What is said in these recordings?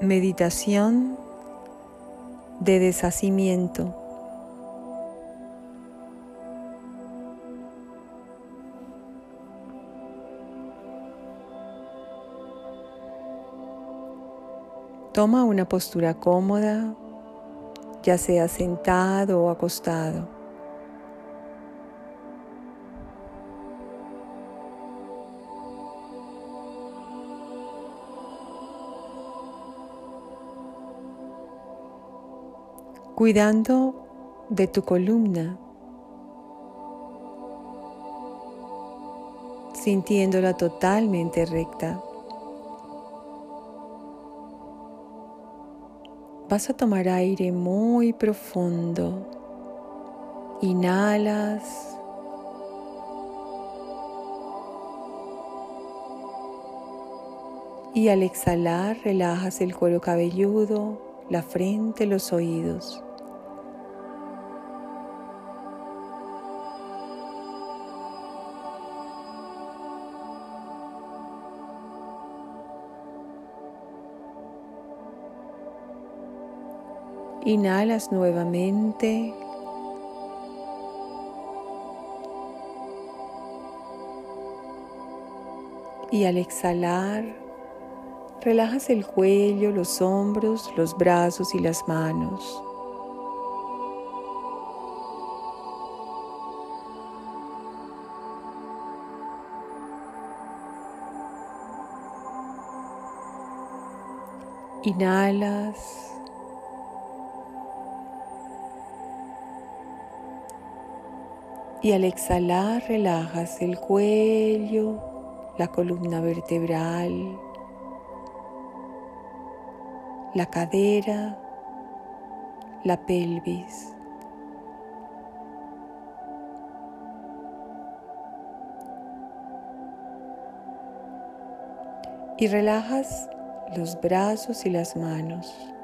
Meditación de deshacimiento. Toma una postura cómoda, ya sea sentado o acostado. Cuidando de tu columna, sintiéndola totalmente recta. Vas a tomar aire muy profundo. Inhalas. Y al exhalar relajas el cuero cabelludo, la frente, los oídos. Inhalas nuevamente. Y al exhalar, relajas el cuello, los hombros, los brazos y las manos. Inhalas. Y al exhalar relajas el cuello, la columna vertebral, la cadera, la pelvis. Y relajas los brazos y las manos.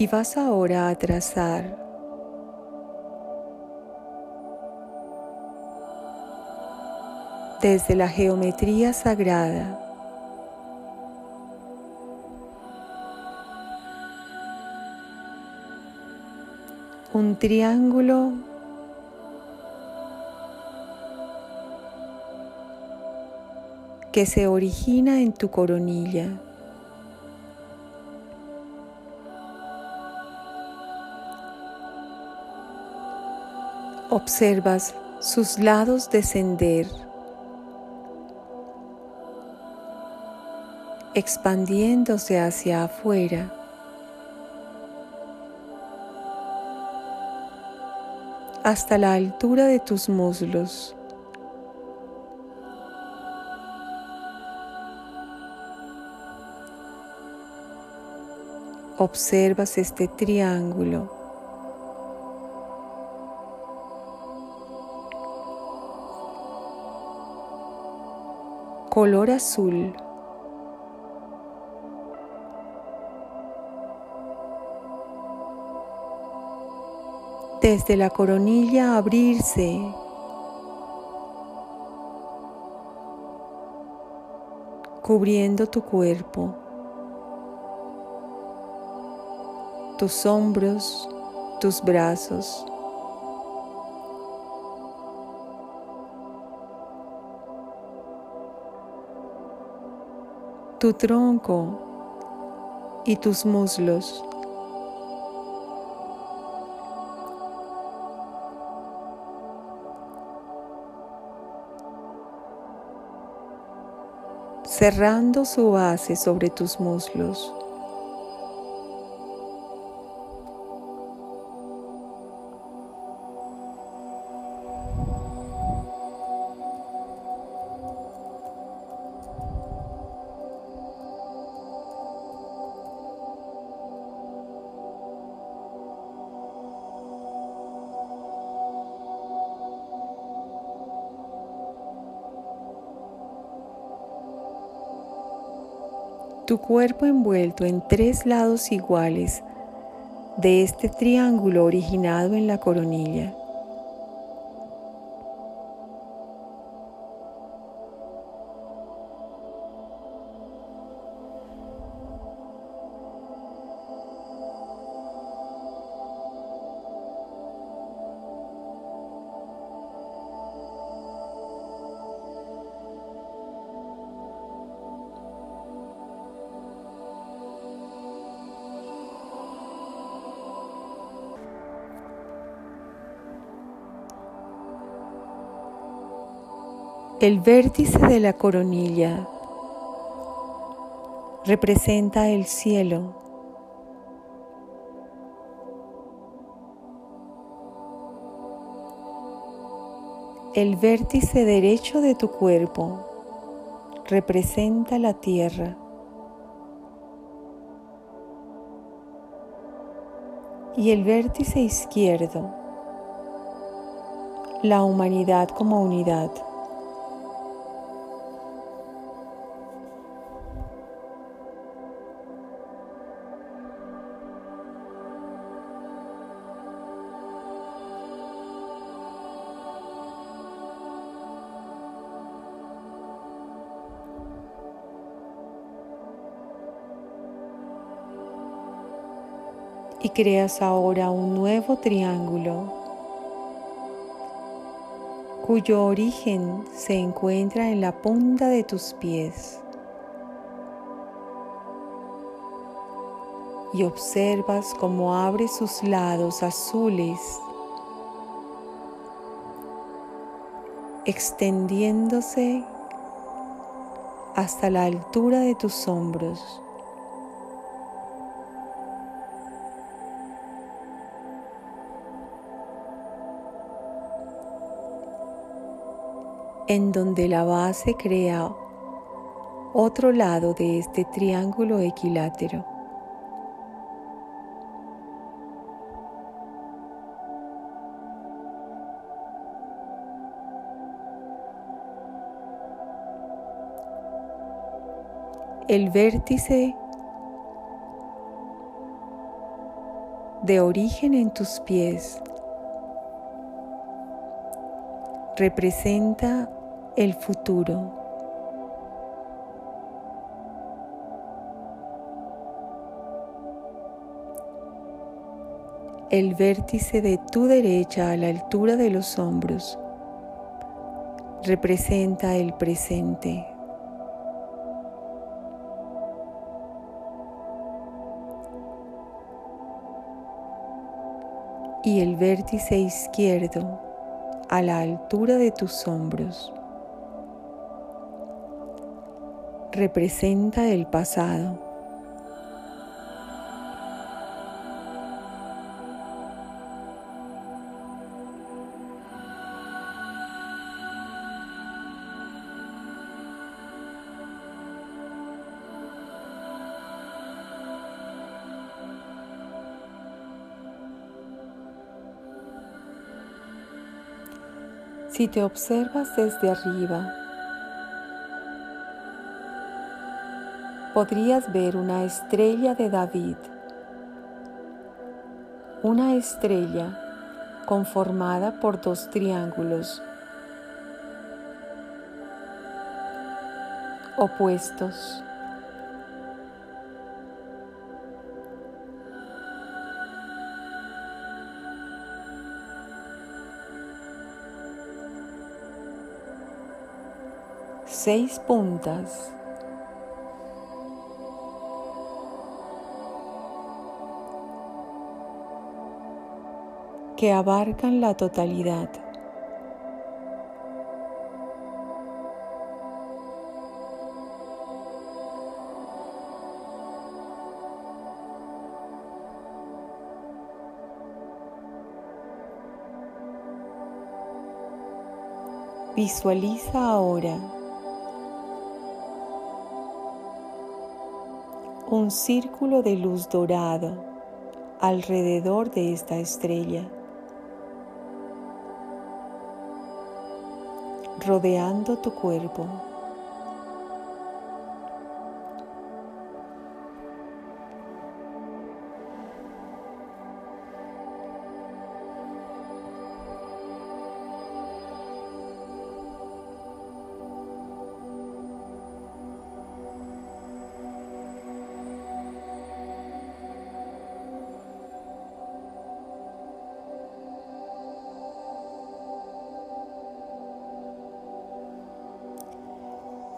Y vas ahora a trazar. Desde la geometría sagrada. Un triángulo. Que se origina en tu coronilla. Observas sus lados descender, expandiéndose hacia afuera. hasta la altura de tus muslos. Observas este triángulo color azul. Desde la coronilla abrirse. cubriendo tu cuerpo, tus hombros, tus brazos. Tu tronco y tus muslos. cerrando su base sobre tus muslos. Tu cuerpo envuelto en tres lados iguales de este triángulo originado en la coronilla. El vértice de la coronilla representa el cielo. El vértice derecho de tu cuerpo representa la tierra. Y el vértice izquierdo, la humanidad como unidad. Y creas ahora un nuevo triángulo cuyo origen se encuentra en la punta de tus pies. Y observas cómo abre sus lados azules, extendiéndose hasta la altura de tus hombros. En donde la base crea otro lado de este triángulo equilátero. El vértice de origen en tus pies representa el futuro. El vértice de tu derecha a la altura de los hombros representa el presente. Y el vértice izquierdo a la altura de tus hombros representa el pasado. Si te observas desde arriba, podrías ver una estrella de David, una estrella conformada por dos triángulos opuestos. Seis puntas que abarcan la totalidad. Visualiza ahora un círculo de luz dorado alrededor de esta estrella. Rodeando tu cuerpo.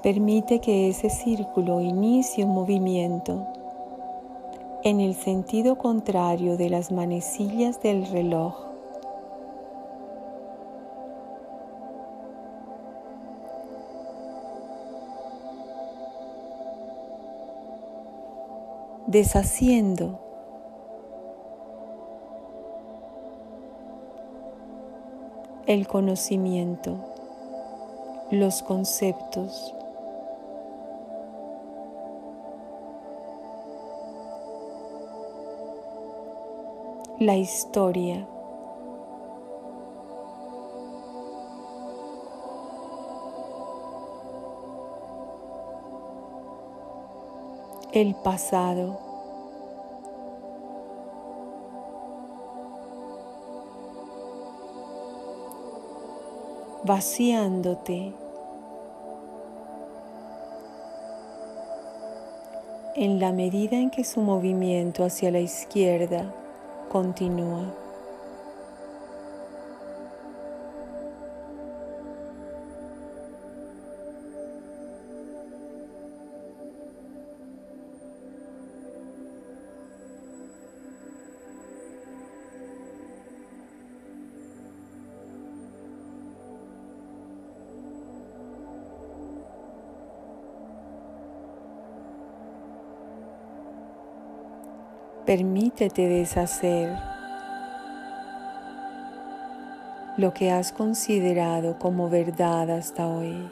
Permite que ese círculo inicie un movimiento. En el sentido contrario de las manecillas del reloj. deshaciendo. El conocimiento, los conceptos, la historia. El pasado. Vaciándote en la medida en que su movimiento hacia la izquierda continúa. Permítete deshacer lo que has considerado como verdad hasta hoy.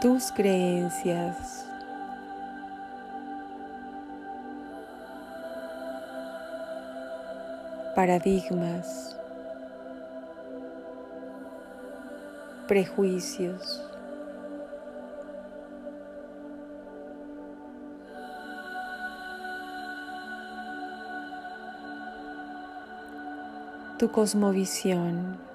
Tus creencias. paradigmas, prejuicios. Tu cosmovisión.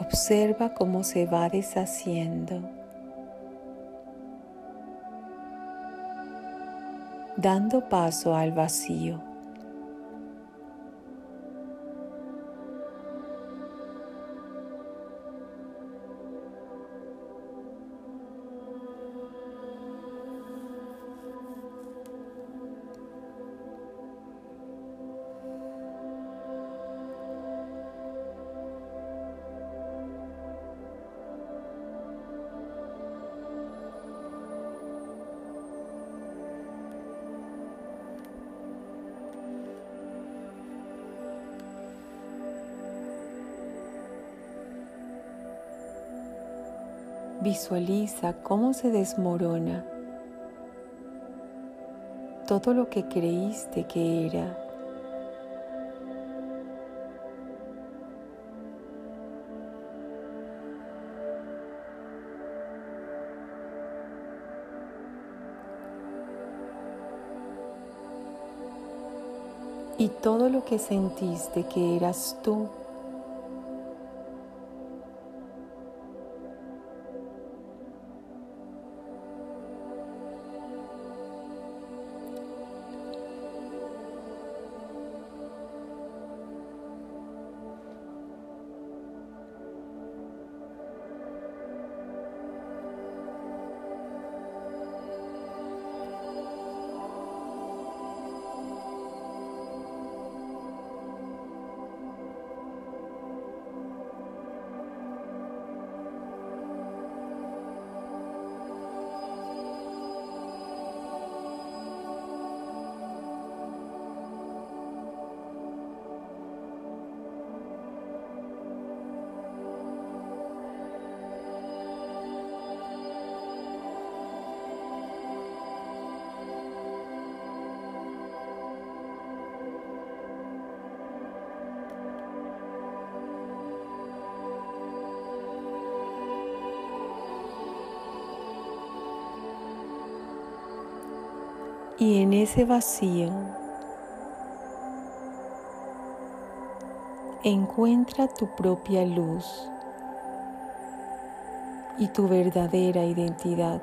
Observa cómo se va deshaciendo, dando paso al vacío. Visualiza cómo se desmorona todo lo que creíste que era. Y todo lo que sentiste que eras tú Y en ese vacío encuentra tu propia luz y tu verdadera identidad.